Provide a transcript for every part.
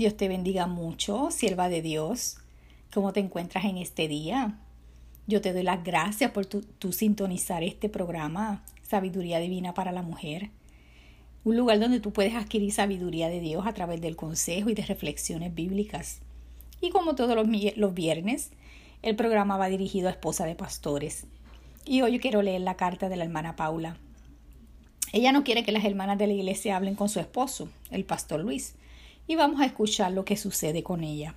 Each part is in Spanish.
Dios te bendiga mucho, sierva de Dios. ¿Cómo te encuentras en este día? Yo te doy las gracias por tu, sintonizar este programa, Sabiduría Divina para la Mujer. Un lugar donde tú puedes adquirir sabiduría de Dios a través del consejo y de reflexiones bíblicas. Y como todos los, los viernes, el programa va dirigido a esposa de pastores. Y hoy yo quiero leer la carta de la hermana Paula. Ella no quiere que las hermanas de la iglesia hablen con su esposo, el pastor Luis, y vamos a escuchar lo que sucede con ella.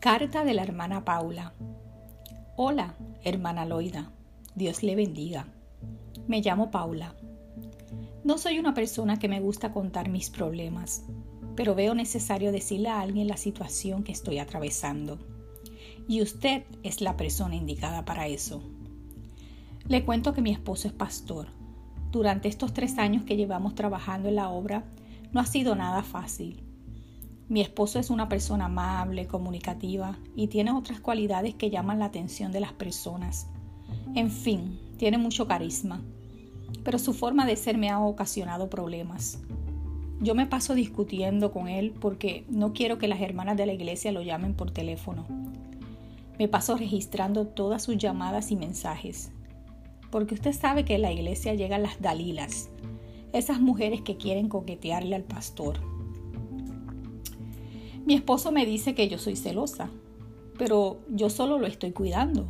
Carta de la hermana Paula. Hola, hermana Loida. Dios le bendiga. Me llamo Paula. No soy una persona que me gusta contar mis problemas, pero veo necesario decirle a alguien la situación que estoy atravesando. Y usted es la persona indicada para eso. Le cuento que mi esposo es pastor durante estos tres años que llevamos trabajando en la obra, no ha sido nada fácil. Mi esposo es una persona amable, comunicativa y tiene otras cualidades que llaman la atención de las personas. En fin, tiene mucho carisma, pero su forma de ser me ha ocasionado problemas. Yo me paso discutiendo con él porque no quiero que las hermanas de la iglesia lo llamen por teléfono. Me paso registrando todas sus llamadas y mensajes porque usted sabe que en la iglesia llegan las Dalilas, esas mujeres que quieren coquetearle al pastor. Mi esposo me dice que yo soy celosa, pero yo solo lo estoy cuidando.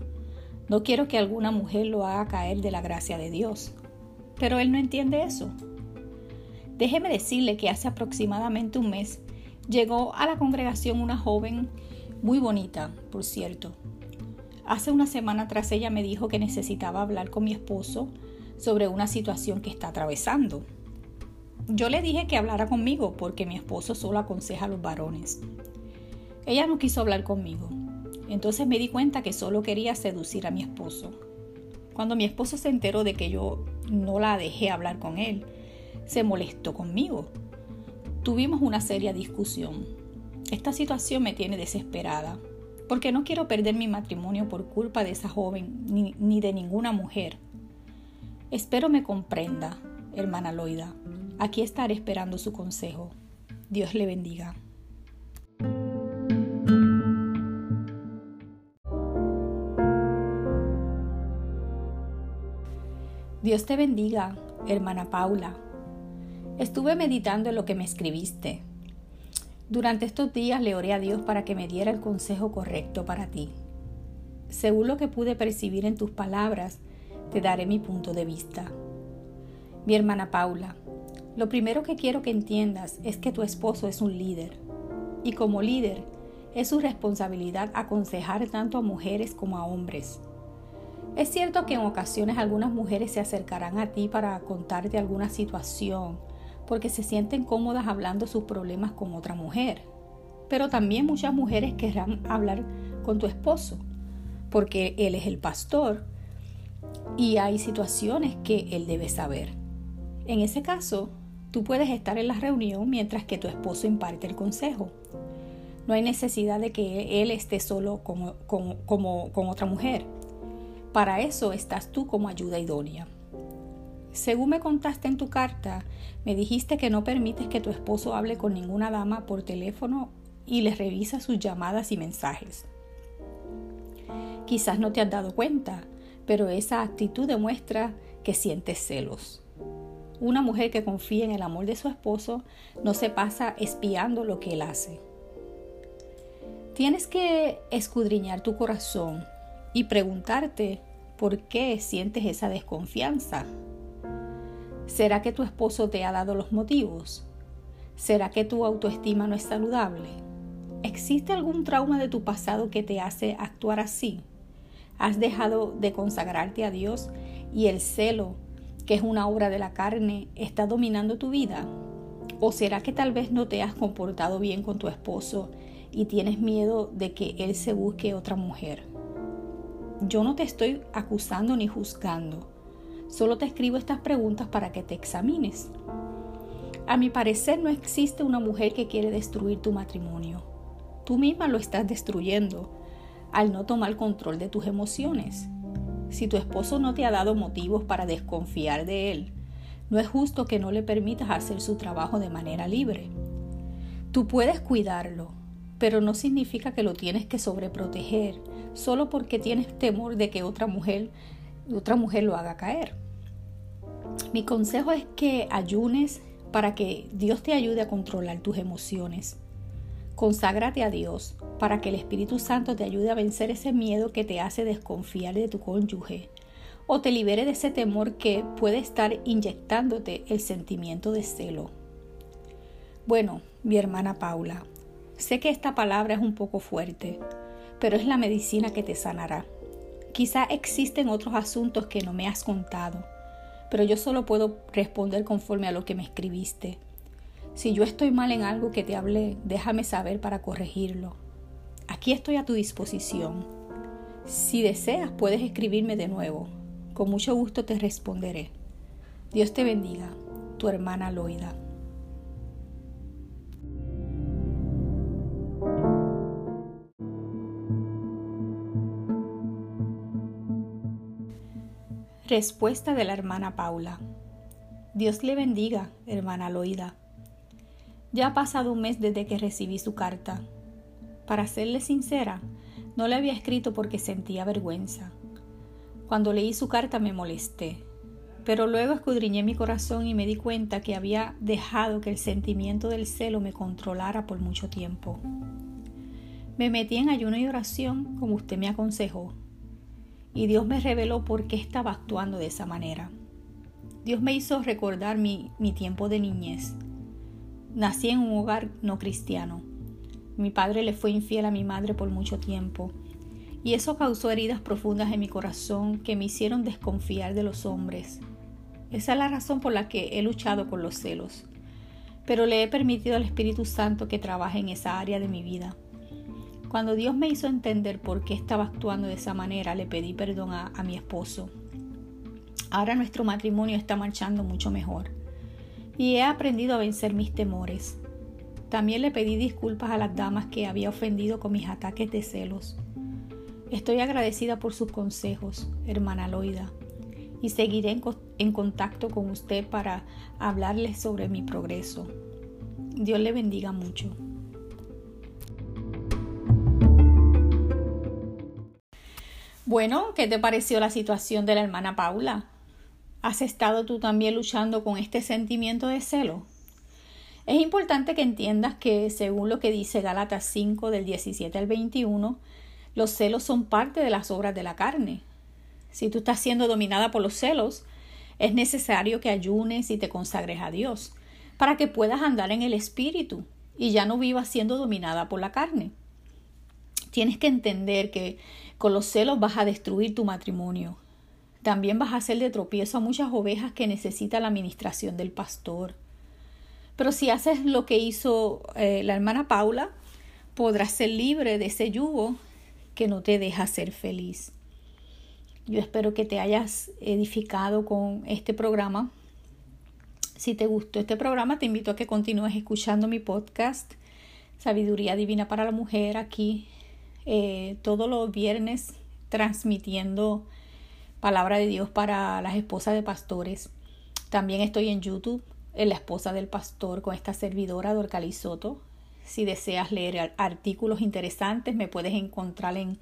No quiero que alguna mujer lo haga caer de la gracia de Dios. Pero él no entiende eso. Déjeme decirle que hace aproximadamente un mes llegó a la congregación una joven muy bonita, por cierto, Hace una semana atrás ella me dijo que necesitaba hablar con mi esposo sobre una situación que está atravesando. Yo le dije que hablara conmigo porque mi esposo solo aconseja a los varones. Ella no quiso hablar conmigo. Entonces me di cuenta que solo quería seducir a mi esposo. Cuando mi esposo se enteró de que yo no la dejé hablar con él, se molestó conmigo. Tuvimos una seria discusión. Esta situación me tiene desesperada porque no quiero perder mi matrimonio por culpa de esa joven ni, de ninguna mujer. Espero me comprenda, hermana Loida. Aquí estaré esperando su consejo. Dios le bendiga. Dios te bendiga, hermana Paula. Estuve meditando en lo que me escribiste durante estos días le oré a Dios para que me diera el consejo correcto para ti. Según lo que pude percibir en tus palabras, te daré mi punto de vista. Mi hermana Paula, lo primero que quiero que entiendas es que tu esposo es un líder. Y como líder, es su responsabilidad aconsejar tanto a mujeres como a hombres. Es cierto que en ocasiones algunas mujeres se acercarán a ti para contarte alguna situación porque se sienten cómodas hablando sus problemas con otra mujer. Pero también muchas mujeres querrán hablar con tu esposo, porque él es el pastor y hay situaciones que él debe saber. En ese caso, tú puedes estar en la reunión mientras que tu esposo imparte el consejo. No hay necesidad de que él esté solo como, con otra mujer. Para eso estás tú como ayuda idónea. Según me contaste en tu carta, me dijiste que no permites que tu esposo hable con ninguna dama por teléfono y les revisa sus llamadas y mensajes. Quizás no te has dado cuenta, pero esa actitud demuestra que sientes celos. Una mujer que confía en el amor de su esposo no se pasa espiando lo que él hace. Tienes que escudriñar tu corazón y preguntarte por qué sientes esa desconfianza ¿Será que tu esposo te ha dado los motivos? ¿Será que tu autoestima no es saludable? ¿Existe algún trauma de tu pasado que te hace actuar así? ¿Has dejado de consagrarte a Dios y el celo, que es una obra de la carne, está dominando tu vida? ¿O será que tal vez no te has comportado bien con tu esposo y tienes miedo de que él se busque otra mujer? Yo no te estoy acusando ni juzgando Solo te escribo estas preguntas para que te examines. A mi parecer no existe una mujer que quiere destruir tu matrimonio. Tú misma lo estás destruyendo al no tomar control de tus emociones. Si tu esposo no te ha dado motivos para desconfiar de él, No es justo que no le permitas hacer su trabajo de manera libre. Tú puedes cuidarlo, pero no significa que lo tienes que sobreproteger solo porque tienes temor de que otra mujer, otra mujer lo haga caer. Mi consejo es que ayunes para que Dios te ayude a controlar tus emociones. Conságrate a Dios para que el Espíritu Santo te ayude a vencer ese miedo que te hace desconfiar de tu cónyuge o te libere de ese temor que puede estar inyectándote el sentimiento de celo. Bueno, mi hermana Paula, sé que esta palabra es un poco fuerte, pero es la medicina que te sanará. Quizá existen otros asuntos que no me has contado, pero yo solo puedo responder conforme a lo que me escribiste. Si yo estoy mal en algo que te hablé, déjame saber para corregirlo. Aquí estoy a tu disposición. Si deseas, puedes escribirme de nuevo. Con mucho gusto te responderé. Dios te bendiga, tu hermana Loida. Respuesta de la hermana Paula. Dios le bendiga, hermana Loida. Ya ha pasado un mes desde que recibí su carta. Para serle sincera, no le había escrito porque sentía vergüenza. Cuando leí su carta me molesté, pero luego escudriñé mi corazón y me di cuenta que había dejado que el sentimiento del celo me controlara por mucho tiempo. Me metí en ayuno y oración como usted me aconsejó y Dios me reveló por qué estaba actuando de esa manera. Dios me hizo recordar mi, mi tiempo de niñez. Nací en un hogar no cristiano. Mi padre le fue infiel a mi madre por mucho tiempo y eso causó heridas profundas en mi corazón que me hicieron desconfiar de los hombres. Esa es la razón por la que he luchado con los celos, pero le he permitido al Espíritu Santo que trabaje en esa área de mi vida. Cuando Dios me hizo entender por qué estaba actuando de esa manera, le pedí perdón a, mi esposo. Ahora nuestro matrimonio está marchando mucho mejor y he aprendido a vencer mis temores. También le pedí disculpas a las damas que había ofendido con mis ataques de celos. Estoy agradecida por sus consejos, hermana Loida, y seguiré en, en contacto con usted para hablarles sobre mi progreso. Dios le bendiga mucho. Bueno, ¿qué te pareció la situación de la hermana Paula? ¿Has estado tú también luchando con este sentimiento de celo? Es importante que entiendas que, según lo que dice Gálatas 5 del 17 al 21, los celos son parte de las obras de la carne. Si tú estás siendo dominada por los celos, es necesario que ayunes y te consagres a Dios para que puedas andar en el espíritu y ya no vivas siendo dominada por la carne. Tienes que entender que con los celos vas a destruir tu matrimonio. También vas a hacer de tropiezo a muchas ovejas que necesitan la administración del pastor. Pero si haces lo que hizo eh, la hermana Paula, podrás ser libre de ese yugo que no te deja ser feliz. Yo espero que te hayas edificado con este programa. Si te gustó este programa, te invito a que continúes escuchando mi podcast Sabiduría Divina para la Mujer aquí eh, todos los viernes transmitiendo palabra de Dios para las esposas de pastores. También estoy en YouTube, en la esposa del pastor, con esta servidora Dorcalizoto. Si deseas leer artículos interesantes, me puedes encontrar en,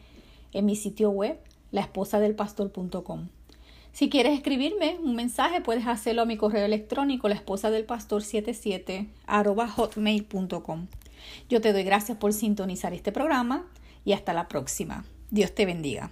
en mi sitio web, laesposadelpastor.com. Si quieres escribirme un mensaje, puedes hacerlo a mi correo electrónico, la esposa del pastor 77 hotmail.com. Yo te doy gracias por sintonizar este programa y hasta la próxima. Dios te bendiga.